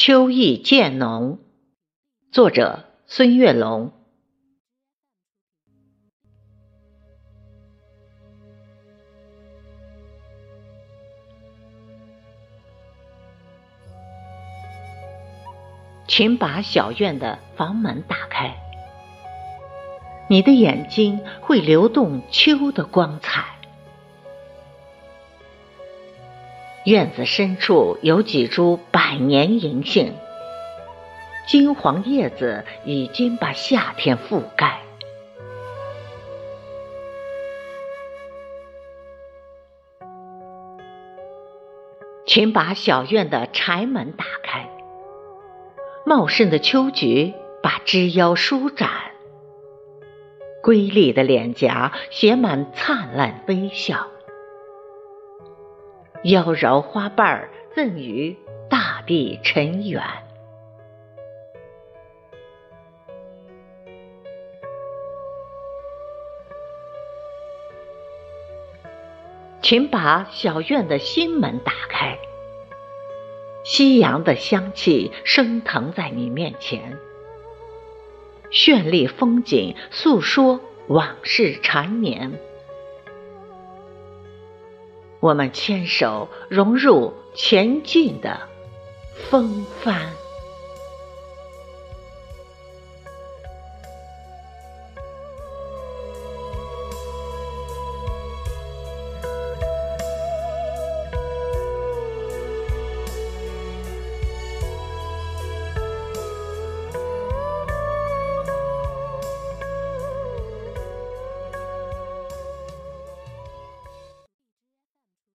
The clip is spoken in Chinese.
秋意渐浓，作者孙月龙。请把小院的房门打开，你的眼睛会流动秋的光彩。院子深处有几株百年银杏，金黄叶子已经把夏天覆盖。请把小院的柴门打开，茂盛的秋菊把枝腰舒展，瑰丽的脸颊写满灿烂微笑。妖娆花瓣儿赠予大地尘缘，请把小院的心门打开。夕阳的香气升腾在你面前，绚丽风景诉说往事缠绵。我们牵手，融入前进的风帆。